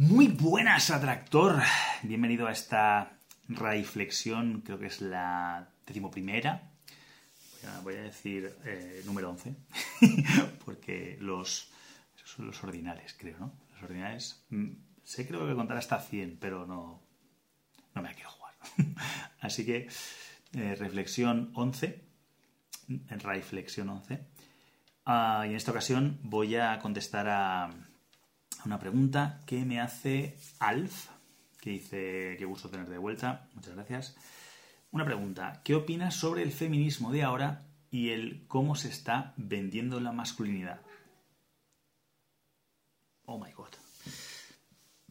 Muy buenas, atractor. Bienvenido a esta reflexión, creo que es la decimoprimera. Voy a, decir eh, número 11, porque los, esos son los ordinales, creo, ¿no? Los ordinales, mm, sé que voy a contar hasta 100, pero no, no me la quiero jugar. Así que, eh, reflexión 11, reflexión 11. Ah, y en esta ocasión voy a contestar a una pregunta que me hace Alf, que dice, qué gusto tener de vuelta, muchas gracias. Una pregunta, ¿qué opinas sobre el feminismo de ahora y el cómo se está vendiendo la masculinidad? Oh my god.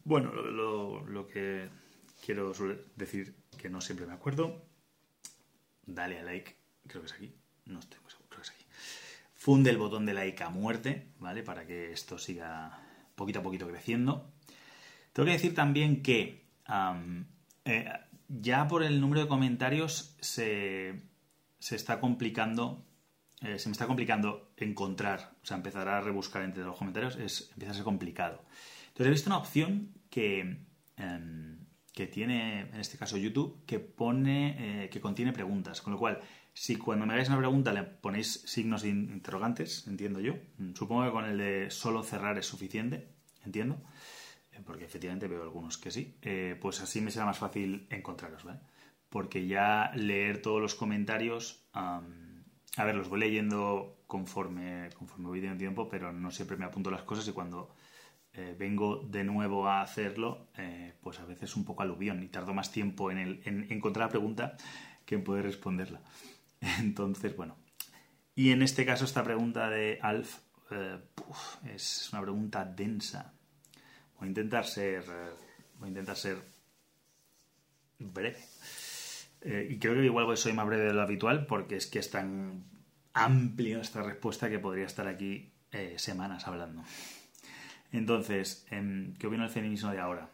Bueno, lo, lo que quiero decir que no siempre me acuerdo, dale a like, creo que es aquí, no estoy muy seguro, creo que es aquí. Funde el botón de like a muerte, ¿vale? Para que esto siga poquito a poquito creciendo. Tengo que decir también que eh, ya por el número de comentarios se, está complicando, eh, se me está complicando encontrar, o sea, empezar a rebuscar entre los comentarios es, empieza a ser complicado. Entonces he visto una opción que, em, que tiene, en este caso YouTube, que pone, eh, que contiene preguntas, con lo cual si cuando me hagáis una pregunta le ponéis signos interrogantes, entiendo yo, mm, supongo que con el de solo cerrar es suficiente, entiendo, eh, porque efectivamente veo algunos que sí, eh, pues así me será más fácil encontraros, ¿vale? Porque ya leer todos los comentarios, a ver, los voy leyendo conforme, conforme voy teniendo tiempo, pero no siempre me apunto las cosas y cuando eh, vengo de nuevo a hacerlo, pues a veces un poco aluvión y tardo más tiempo en, el, en encontrar la pregunta que en poder responderla. Entonces, bueno. Y en este caso, esta pregunta de Alf eh, es una pregunta densa. Voy a intentar ser. Eh, voy a intentar ser breve. Eh, y creo que igual soy más breve de lo habitual porque es que es tan amplia esta respuesta que podría estar aquí semanas hablando. Entonces, em, ¿qué opino del feminismo de ahora?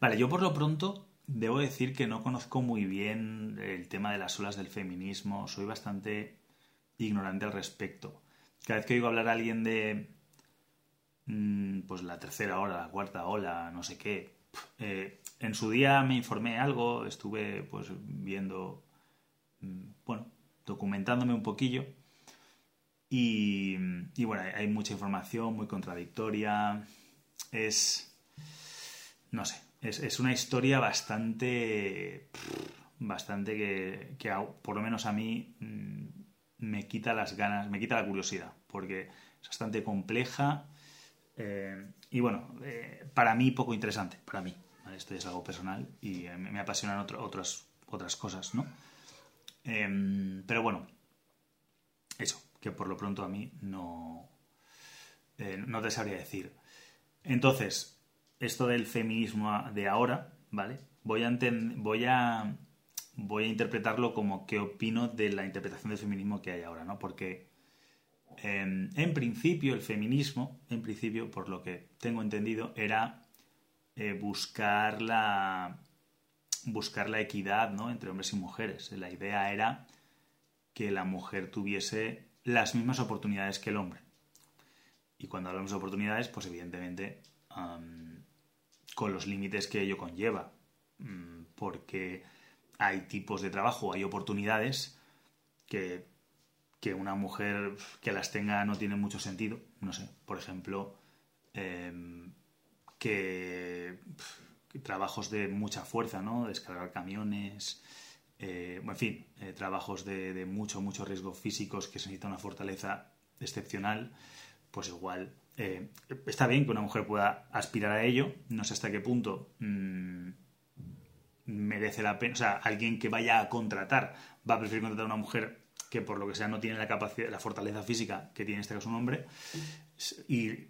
Vale, yo por lo pronto Debo decir que no conozco muy bien el tema de las olas del feminismo, soy bastante ignorante al respecto. Cada vez que oigo hablar a alguien de mm, pues la tercera ola, la cuarta ola, no sé qué, eh, en su día me informé algo, estuve pues viendo, mm, bueno, documentándome un poquillo. Y, y bueno, hay mucha información muy contradictoria, es, no sé, es, una historia bastante. bastante que, por lo menos a mí mm, me quita las ganas, me quita la curiosidad, porque es bastante compleja eh, y bueno, eh, para mí poco interesante, para mí. Esto es algo personal y eh, me, apasionan otras, otras cosas, ¿no? Em, pero bueno, eso, que por lo pronto a mí no, no te sabría decir. Entonces, esto del feminismo de ahora, ¿vale? Voy a, voy a, voy a interpretarlo como qué opino de la interpretación del feminismo que hay ahora, ¿no? Porque em, en principio el feminismo, en principio, por lo que tengo entendido, era eh, buscar la buscar la equidad ¿no? entre hombres y mujeres. La idea era que la mujer tuviese las mismas oportunidades que el hombre. Y cuando hablamos de oportunidades, pues evidentemente con los límites que ello conlleva, mm, porque hay tipos de trabajo, hay oportunidades que, una mujer que las tenga no tiene mucho sentido. No sé, por ejemplo, em, que, trabajos de mucha fuerza, ¿no? Descargar camiones, eh, en fin, eh, trabajos de, de, mucho, mucho riesgo físicos que se necesita una fortaleza excepcional, pues igual eh, está bien que una mujer pueda aspirar a ello, no sé hasta qué punto mm, merece la pena, o sea, alguien que vaya a contratar va a preferir contratar a una mujer que por lo que sea no tiene la capacidad, la fortaleza física que tiene en este caso un hombre, y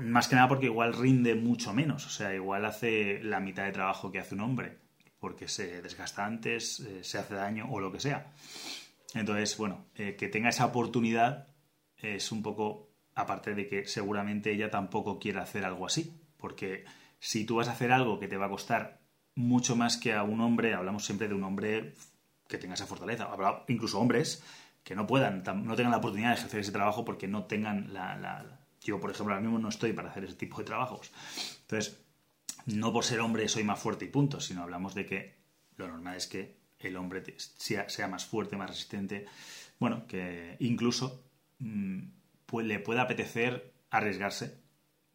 más que nada porque igual rinde mucho menos, o sea, igual hace la mitad de trabajo que hace un hombre, porque se desgasta antes, eh, se hace daño o lo que sea. Entonces, bueno, eh, que tenga esa oportunidad es un poco aparte de que seguramente ella tampoco quiere hacer algo así, porque si tú vas a hacer algo que te va a costar mucho más que a un hombre, hablamos siempre de un hombre que tenga esa fortaleza, habrá incluso hombres que no puedan, no tengan la oportunidad de ejercer ese trabajo porque no tengan la, Yo, por ejemplo, ahora mismo no estoy para hacer ese tipo de trabajos. Entonces, no por ser hombre soy más fuerte y punto, sino hablamos de que lo normal es que el hombre sea, más fuerte, más resistente, bueno, que incluso mm, le pueda apetecer arriesgarse,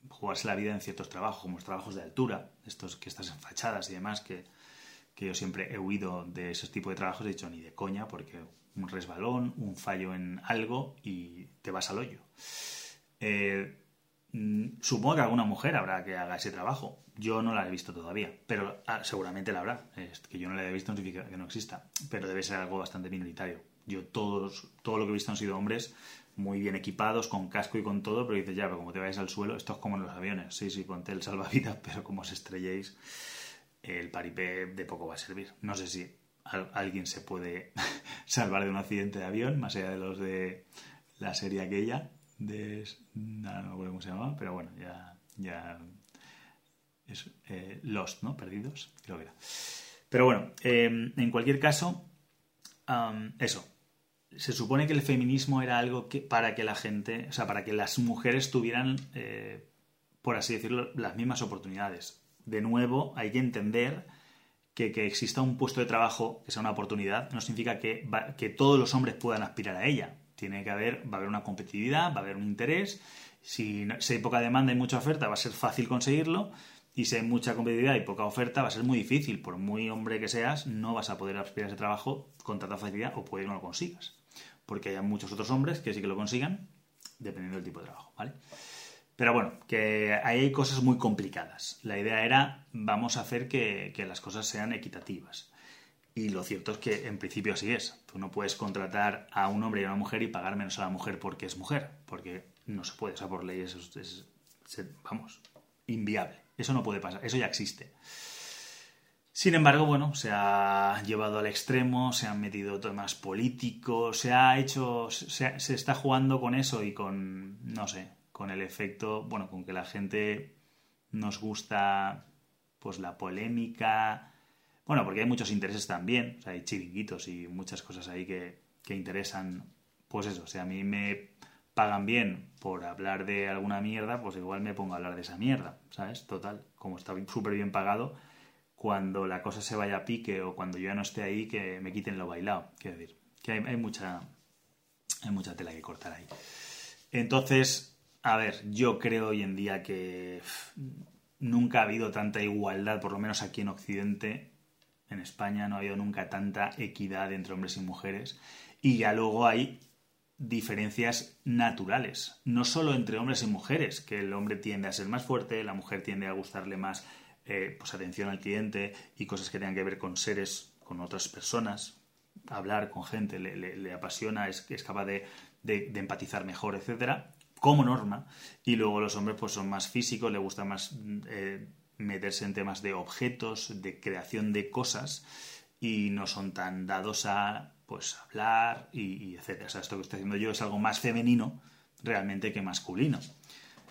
jugarse la vida en ciertos trabajos, como los trabajos de altura, estos que estás en fachadas y demás, que, yo siempre he huido de esos tipos de trabajos, he dicho ni de coña, porque un resbalón, un fallo en algo y te vas al hoyo. Eh, mm, supongo que alguna mujer habrá que haga ese trabajo. Yo no la he visto todavía, pero ah, seguramente la habrá. que yo no la he visto no significa que no exista, pero debe ser algo bastante minoritario. Yo todos, todo lo que he visto han sido hombres muy bien equipados, con casco y con todo, pero dices, ya, pero como te vayas al suelo, esto es como en los aviones. Sí, sí, ponte el salvavidas, pero como os estrelléis, el paripé de poco va a servir. No sé si alguien se puede salvar de un accidente de avión, más allá de los de la serie aquella, de... No, no me acuerdo cómo se llamaba, pero bueno, ya... ya es, eh, ¿no? Perdidos, creo que era. Pero bueno, eh, en cualquier caso, eso, se supone que el feminismo era algo que para que la gente, o sea, para que las mujeres tuvieran, eh, por así decirlo, las mismas oportunidades. De nuevo, hay que entender que, que exista un puesto de trabajo que sea una oportunidad no significa que, que todos los hombres puedan aspirar a ella. Tiene que haber, va a haber una competitividad, va a haber un interés. Si, si hay poca demanda y mucha oferta, va a ser fácil conseguirlo. Y si hay mucha competitividad y poca oferta, va a ser muy difícil. Por muy hombre que seas, no vas a poder aspirar a ese trabajo con tanta facilidad o puede que no lo consigas porque hay muchos otros hombres que sí que lo consigan, dependiendo del tipo de trabajo, ¿vale? Pero bueno, que ahí hay cosas muy complicadas. La idea era, vamos a hacer que, las cosas sean equitativas. Y lo cierto es que en principio así es. Tú no puedes contratar a un hombre y a una mujer y pagar menos a la mujer porque es mujer, porque no se puede, o sea, por ley es, vamos, inviable. Eso no puede pasar, eso ya existe. Sin embargo, bueno, se ha llevado al extremo, se han metido temas políticos, se ha hecho, se, se, está jugando con eso y con, no sé, con el efecto, bueno, con que la gente nos gusta, pues la polémica, bueno, porque hay muchos intereses también, o sea, hay chiringuitos y muchas cosas ahí que, que interesan, pues eso, o sea, a mí me pagan bien por hablar de alguna mierda, pues igual me pongo a hablar de esa mierda, ¿sabes? Total, como está súper bien pagado cuando la cosa se vaya a pique o cuando yo ya no esté ahí, que me quiten lo bailado. Quiero decir, que hay, mucha, hay mucha tela que cortar ahí. Entonces, a ver, yo creo hoy en día que nunca ha habido tanta igualdad, por lo menos aquí en Occidente, en España no ha habido nunca tanta equidad entre hombres y mujeres. Y ya luego hay diferencias naturales, no solo entre hombres y mujeres, que el hombre tiende a ser más fuerte, la mujer tiende a gustarle más eh, pues atención al cliente y cosas que tengan que ver con seres, con otras personas, hablar con gente, le, apasiona, es, capaz de, empatizar mejor, etcétera, como norma. Y luego los hombres pues son más físicos, le gusta más eh, meterse en temas de objetos, de creación de cosas y no son tan dados a pues hablar y, y etcétera. O sea, esto que estoy haciendo yo es algo más femenino realmente que masculino.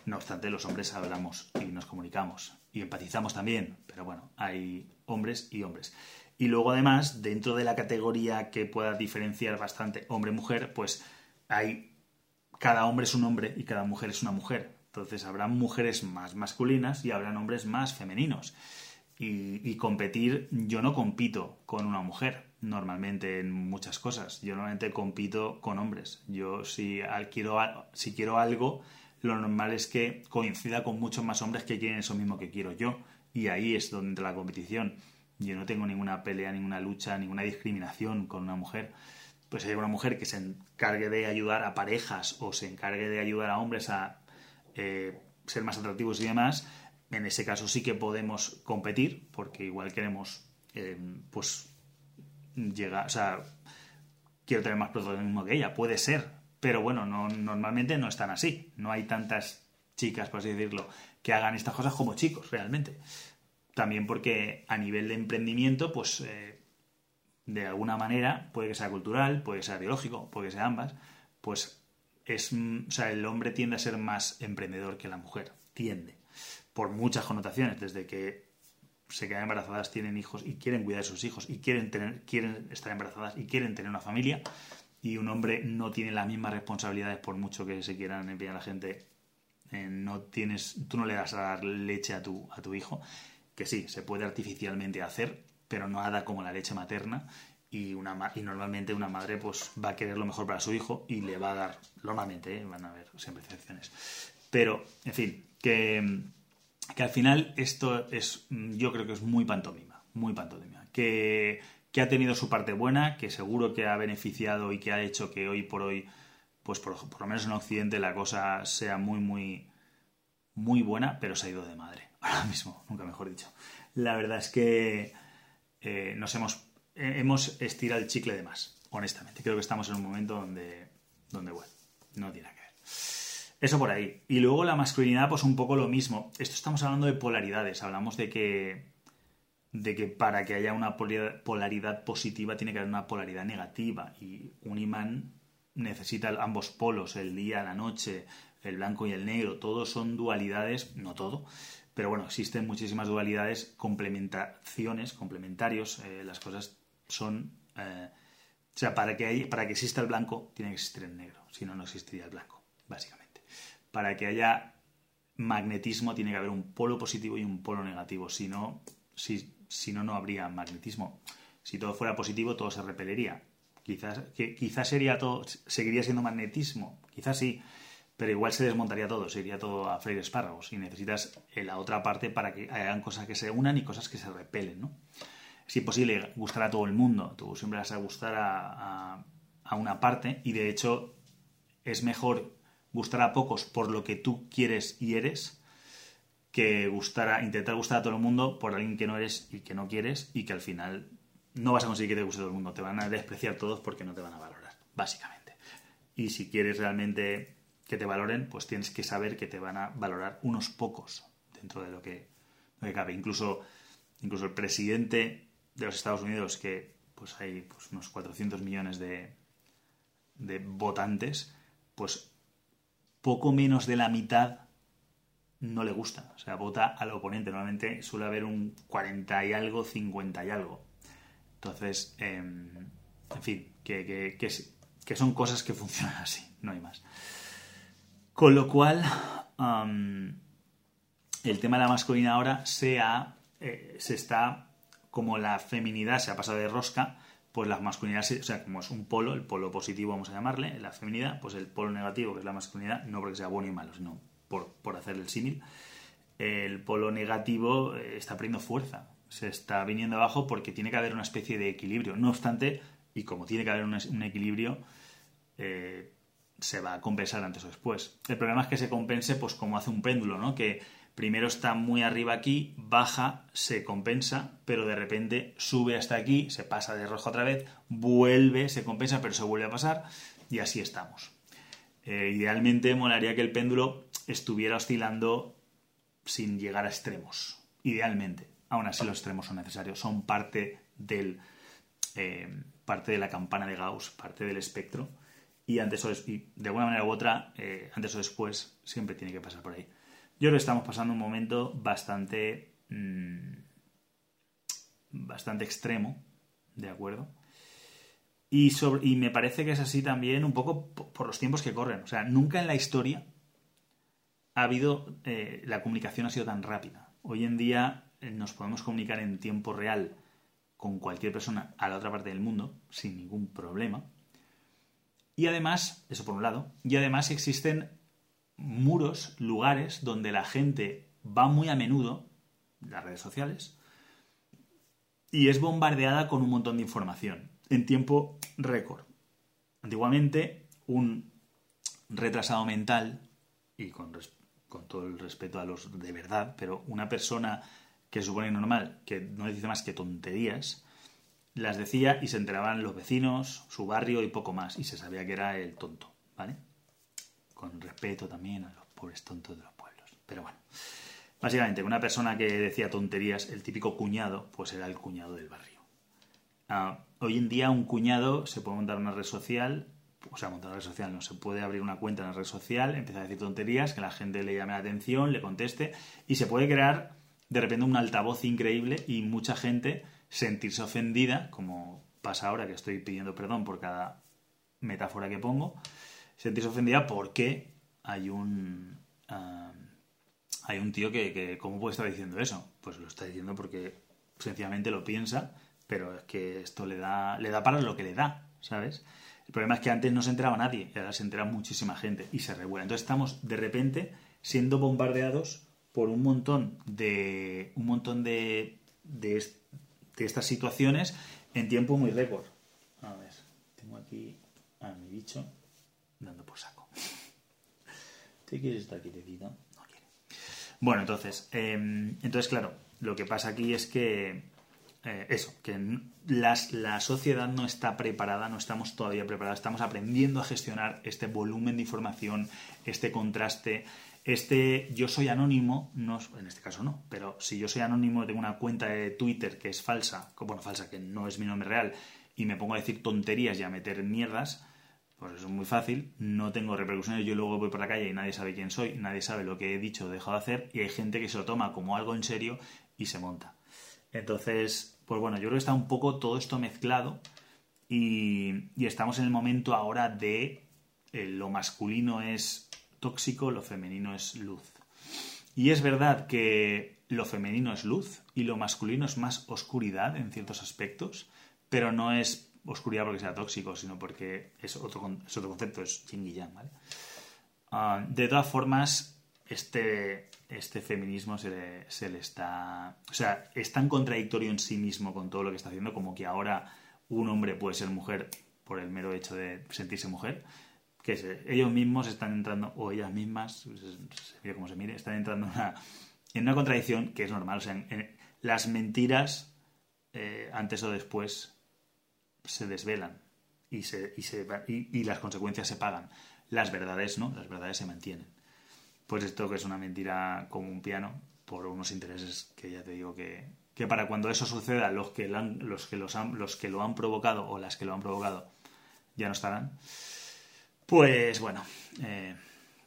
No obstante, los hombres hablamos y nos comunicamos y empatizamos también, pero bueno, hay hombres y hombres. Y luego además, dentro de la categoría que pueda diferenciar bastante hombre-mujer, pues hay cada hombre es un hombre y cada mujer es una mujer. Entonces habrá mujeres más masculinas y habrán hombres más femeninos. Y, competir, yo no compito con una mujer normalmente en muchas cosas. Yo normalmente compito con hombres. Yo si quiero, si quiero algo, lo normal es que coincida con muchos más hombres que quieren eso mismo que quiero yo. Y ahí es donde entra la competición. Yo no tengo ninguna pelea, ninguna lucha, ninguna discriminación con una mujer. Pues hay una mujer que se encargue de ayudar a parejas o se encargue de ayudar a hombres a eh, ser más atractivos y demás, en ese caso sí que podemos competir, porque igual queremos, eh, pues, llegar, o sea, quiero tener más protagonismo que ella, puede ser, pero bueno, no, normalmente no están así. No hay tantas chicas, por así decirlo, que hagan estas cosas como chicos, realmente. También porque a nivel de emprendimiento, pues eh, de alguna manera, puede que sea cultural, puede que sea biológico, puede que sea ambas, pues es, o sea, el hombre tiende a ser más emprendedor que la mujer, tiende, por muchas connotaciones, desde que se quedan embarazadas, tienen hijos y quieren cuidar de sus hijos y quieren, tener, quieren estar embarazadas y quieren tener una familia, y un hombre no tiene las mismas responsabilidades por mucho que se quieran enviar a la gente Eh, no tienes, tú no le das a dar leche a tu, a tu hijo, que sí, se puede artificialmente hacer, pero no nada como la leche materna. Y, una, y normalmente una madre pues va a querer lo mejor para su hijo y le va a dar, normalmente, ¿eh? van a haber siempre excepciones. Pero, en fin, que, que al final esto es, yo creo que es muy pantomima, muy pantomima. Que, que ha tenido su parte buena, que seguro que ha beneficiado y que ha hecho que hoy por hoy pues por, lo menos en Occidente la cosa sea muy, muy, muy buena, pero se ha ido de madre, ahora mismo, nunca mejor dicho. La verdad es que eh, nos hemos, eh, hemos estirado el chicle de más, honestamente. Creo que estamos en un momento donde, donde bueno, no tiene que ver. Eso por ahí. Y luego la masculinidad, pues un poco lo mismo. Esto estamos hablando de polaridades. Hablamos de que, de que para que haya una polaridad positiva tiene que haber una polaridad negativa. Y un imán necesita ambos polos, el día, la noche, el blanco y el negro, todos son dualidades, no todo, pero bueno, existen muchísimas dualidades, complementaciones, complementarios, eh, las cosas son... Eh, o sea, para que, para que exista el blanco tiene que existir el negro, si no, no existiría el blanco, básicamente. Para que haya magnetismo tiene que haber un polo positivo y un polo negativo, si no, si, si no, no habría magnetismo. Si todo fuera positivo, todo se repelería. Quizás, que, quizás sería todo, seguiría siendo magnetismo, quizás sí, pero igual se desmontaría todo, sería todo a freír espárragos y necesitas la otra parte para que hagan cosas que se unan y cosas que se repelen, ¿no? Es imposible gustar a todo el mundo, tú siempre vas a gustar a, a una parte y de hecho es mejor gustar a pocos por lo que tú quieres y eres que gustar a, intentar gustar a todo el mundo por alguien que no eres y que no quieres y que al final no vas a conseguir que te guste todo el mundo, te van a despreciar todos porque no te van a valorar, básicamente. Y si quieres realmente que te valoren, pues tienes que saber que te van a valorar unos pocos dentro de lo que, cabe. Incluso, incluso el presidente de los Estados Unidos, que pues hay pues, unos 400 millones de, de votantes, pues poco menos de la mitad no le gusta. O sea, vota al oponente. Normalmente suele haber un 40 y algo, 50 y algo. Entonces, em, en fin, que, son cosas que funcionan así, no hay más. Con lo cual, el tema de la masculina ahora se, eh, se está, como la feminidad se ha pasado de rosca, pues la masculinidad, o sea, como es un polo, el polo positivo vamos a llamarle, la feminidad, pues el polo negativo, que es la masculinidad, no porque sea bueno y malo, sino por, por hacer el símil, el polo negativo eh, está perdiendo fuerza se está viniendo abajo porque tiene que haber una especie de equilibrio. No obstante, y como tiene que haber un, equilibrio, eh, se va a compensar antes o después. El problema es que se compense pues como hace un péndulo, ¿no? Que primero está muy arriba aquí, baja, se compensa, pero de repente sube hasta aquí, se pasa de rojo otra vez, vuelve, se compensa, pero se vuelve a pasar y así estamos. Eh, idealmente molaría que el péndulo estuviera oscilando sin llegar a extremos, idealmente aún así los extremos son necesarios, son parte del eh, parte de la campana de Gauss, parte del espectro, y antes o y de alguna manera u otra, eh, antes o después, siempre tiene que pasar por ahí. Yo creo que estamos pasando un momento bastante mm, bastante extremo, ¿de acuerdo? Y, sobre, y me parece que es así también un poco por los tiempos que corren. O sea, nunca en la historia ha habido, eh, la comunicación ha sido tan rápida. Hoy en día eh, nos podemos comunicar en tiempo real con cualquier persona a la otra parte del mundo sin ningún problema. Y además, eso por un lado, y además existen muros, lugares donde la gente va muy a menudo, las redes sociales, y es bombardeada con un montón de información en tiempo récord. Antiguamente, un retrasado mental, y con, con todo el respeto a los de verdad, pero una persona que supone normal, que no dice más que tonterías, las decía y se enteraban los vecinos, su barrio y poco más, y se sabía que era el tonto, ¿vale? Con respeto también a los pobres tontos de los pueblos. Pero bueno, básicamente, una persona que decía tonterías, el típico cuñado, pues era el cuñado del barrio. Ah, hoy en día un cuñado se puede montar una red social, o sea, montar una red social, no se puede abrir una cuenta en la red social, empezar a decir tonterías, que la gente le llame la atención, le conteste, y se puede crear de repente un altavoz increíble y mucha gente sentirse ofendida, como pasa ahora que estoy pidiendo perdón por cada metáfora que pongo, sentirse ofendida porque hay un hay un tío que, que, ¿cómo puede estar diciendo eso? Pues lo está diciendo porque sencillamente lo piensa, pero es que esto le da, le da para lo que le da, ¿sabes? El problema es que antes no se enteraba nadie, y ahora se entera muchísima gente y se revuela. Entonces estamos de repente siendo bombardeados por un montón de. un montón de. de, de estas situaciones en tiempo muy récord. A ver, tengo aquí a mi bicho dando por saco. ¿Te quieres estar quietecito? No quiere. Bueno, entonces, em, entonces, claro, lo que pasa aquí es que eh, eso, que las, la sociedad no está preparada, no estamos todavía preparados, estamos aprendiendo a gestionar este volumen de información, este contraste, este yo soy anónimo, no, en este caso no, pero si yo soy anónimo, tengo una cuenta de Twitter que es falsa, bueno, falsa, que no es mi nombre real, y me pongo a decir tonterías y a meter mierdas, pues eso es muy fácil, no tengo repercusiones, yo luego voy por la calle y nadie sabe quién soy, nadie sabe lo que he dicho o dejado de hacer, y hay gente que se lo toma como algo en serio y se monta. Entonces, pues bueno, yo creo que está un poco todo esto mezclado y, estamos en el momento ahora de eh, lo masculino es tóxico, lo femenino es luz. Y es verdad que lo femenino es luz y lo masculino es más oscuridad en ciertos aspectos, pero no es oscuridad porque sea tóxico, sino porque es otro, otro concepto, es yin y yang, ¿vale? Ah, de todas formas, este, este feminismo se le, está... O sea, es tan contradictorio en sí mismo con todo lo que está haciendo como que ahora un hombre puede ser mujer por el mero hecho de sentirse mujer, que ellos mismos están entrando, o ellas mismas, se, mire como se mire, están entrando en una, contradicción que es normal. O sea, en, las mentiras, eh, antes o después, se desvelan se, y, se, y las consecuencias se pagan. Las verdades no, las verdades se mantienen pues esto que es una mentira como un piano por unos intereses que ya te digo que, que para cuando eso suceda los que, los, que los, han, los que lo han provocado o las que lo han provocado ya no estarán. Pues bueno, eh,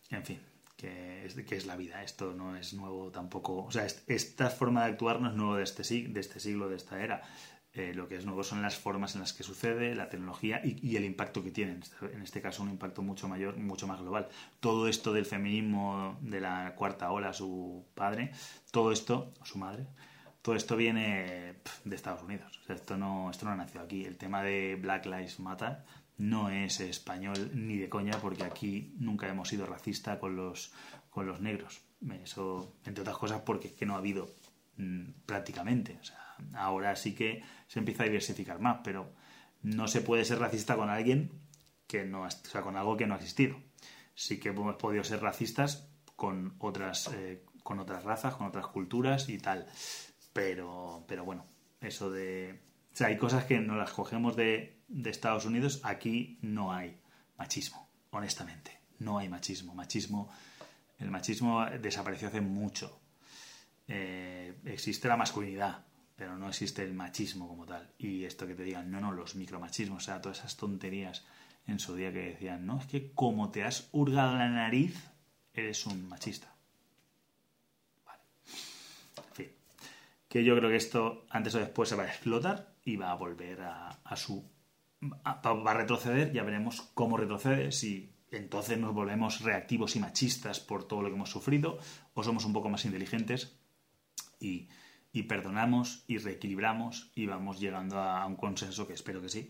en fin, que es, que es la vida. Esto no es nuevo tampoco. O sea, esta forma de actuar no es nuevo de este, de este siglo, de esta era. Eh, lo que es nuevo son las formas en las que sucede, la tecnología y, el impacto que tiene. En este caso, un impacto mucho mayor, mucho más global. Todo esto del feminismo de la cuarta ola, su padre, todo esto, su madre, todo esto viene de Estados Unidos. esto, no, esto no nació aquí. El tema de Black Lives Matter no es español ni de coña, porque aquí nunca hemos sido racistas con los, con los negros. Eso, entre otras cosas, porque es que no ha habido mm, prácticamente. O sea, ahora sí que se empieza a diversificar más, pero no se puede ser racista con alguien que no, o sea, con algo que no ha existido. Sí que hemos podido ser racistas con otras, eh, con otras razas, con otras culturas y tal. Pero, pero bueno, eso de... O sea, hay cosas que no las cogemos de, Estados Unidos, aquí no hay machismo, honestamente. No hay machismo. Machismo, el machismo desapareció hace mucho. Eh, existe la masculinidad, pero no existe el machismo como tal. Y esto que te digan, no, no, los micromachismos, o sea, todas esas tonterías en su día que decían, no, es que como te has hurgado la nariz, eres un machista. Vale. En fin. Que yo creo que esto antes o después se va a explotar y va a volver a, su... va a retroceder, ya veremos cómo retrocede, si entonces nos volvemos reactivos y machistas por todo lo que hemos sufrido, o somos un poco más inteligentes y y perdonamos y reequilibramos y vamos llegando a un consenso que espero que sí,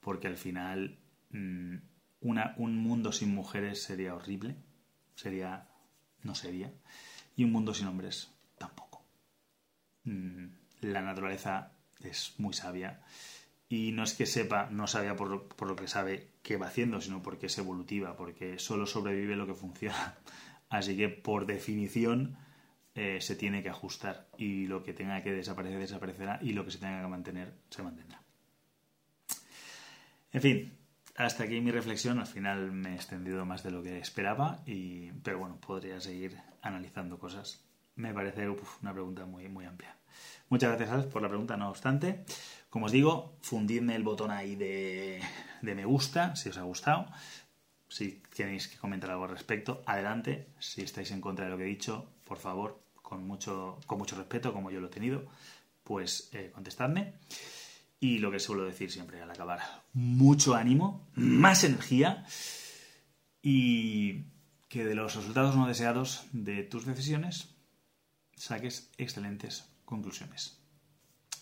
porque al final mm, una, un mundo sin mujeres sería horrible, sería, no sería, y un mundo sin hombres tampoco. Mm, la naturaleza es muy sabia y no es que sepa, no sabia por por lo que sabe qué va haciendo, sino porque es evolutiva, porque solo sobrevive lo que funciona. Así que por definición eh, se tiene que ajustar y lo que tenga que desaparecer desaparecerá y lo que se tenga que mantener se mantendrá. En fin, hasta aquí mi reflexión. Al final me he extendido más de lo que esperaba, y, pero bueno, podría seguir analizando cosas. Me parece una pregunta muy, muy amplia. Muchas gracias, por la pregunta, no obstante. Como os digo, fundidme el botón ahí de, de me gusta si os ha gustado. Si tenéis que comentar algo al respecto, adelante. Si estáis en contra de lo que he dicho, por favor, con mucho, con mucho respeto, como yo lo he tenido, pues eh, contestadme. Y lo que suelo decir siempre al acabar, mucho ánimo, más energía y que de los resultados no deseados de tus decisiones saques excelentes conclusiones.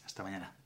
Hasta mañana.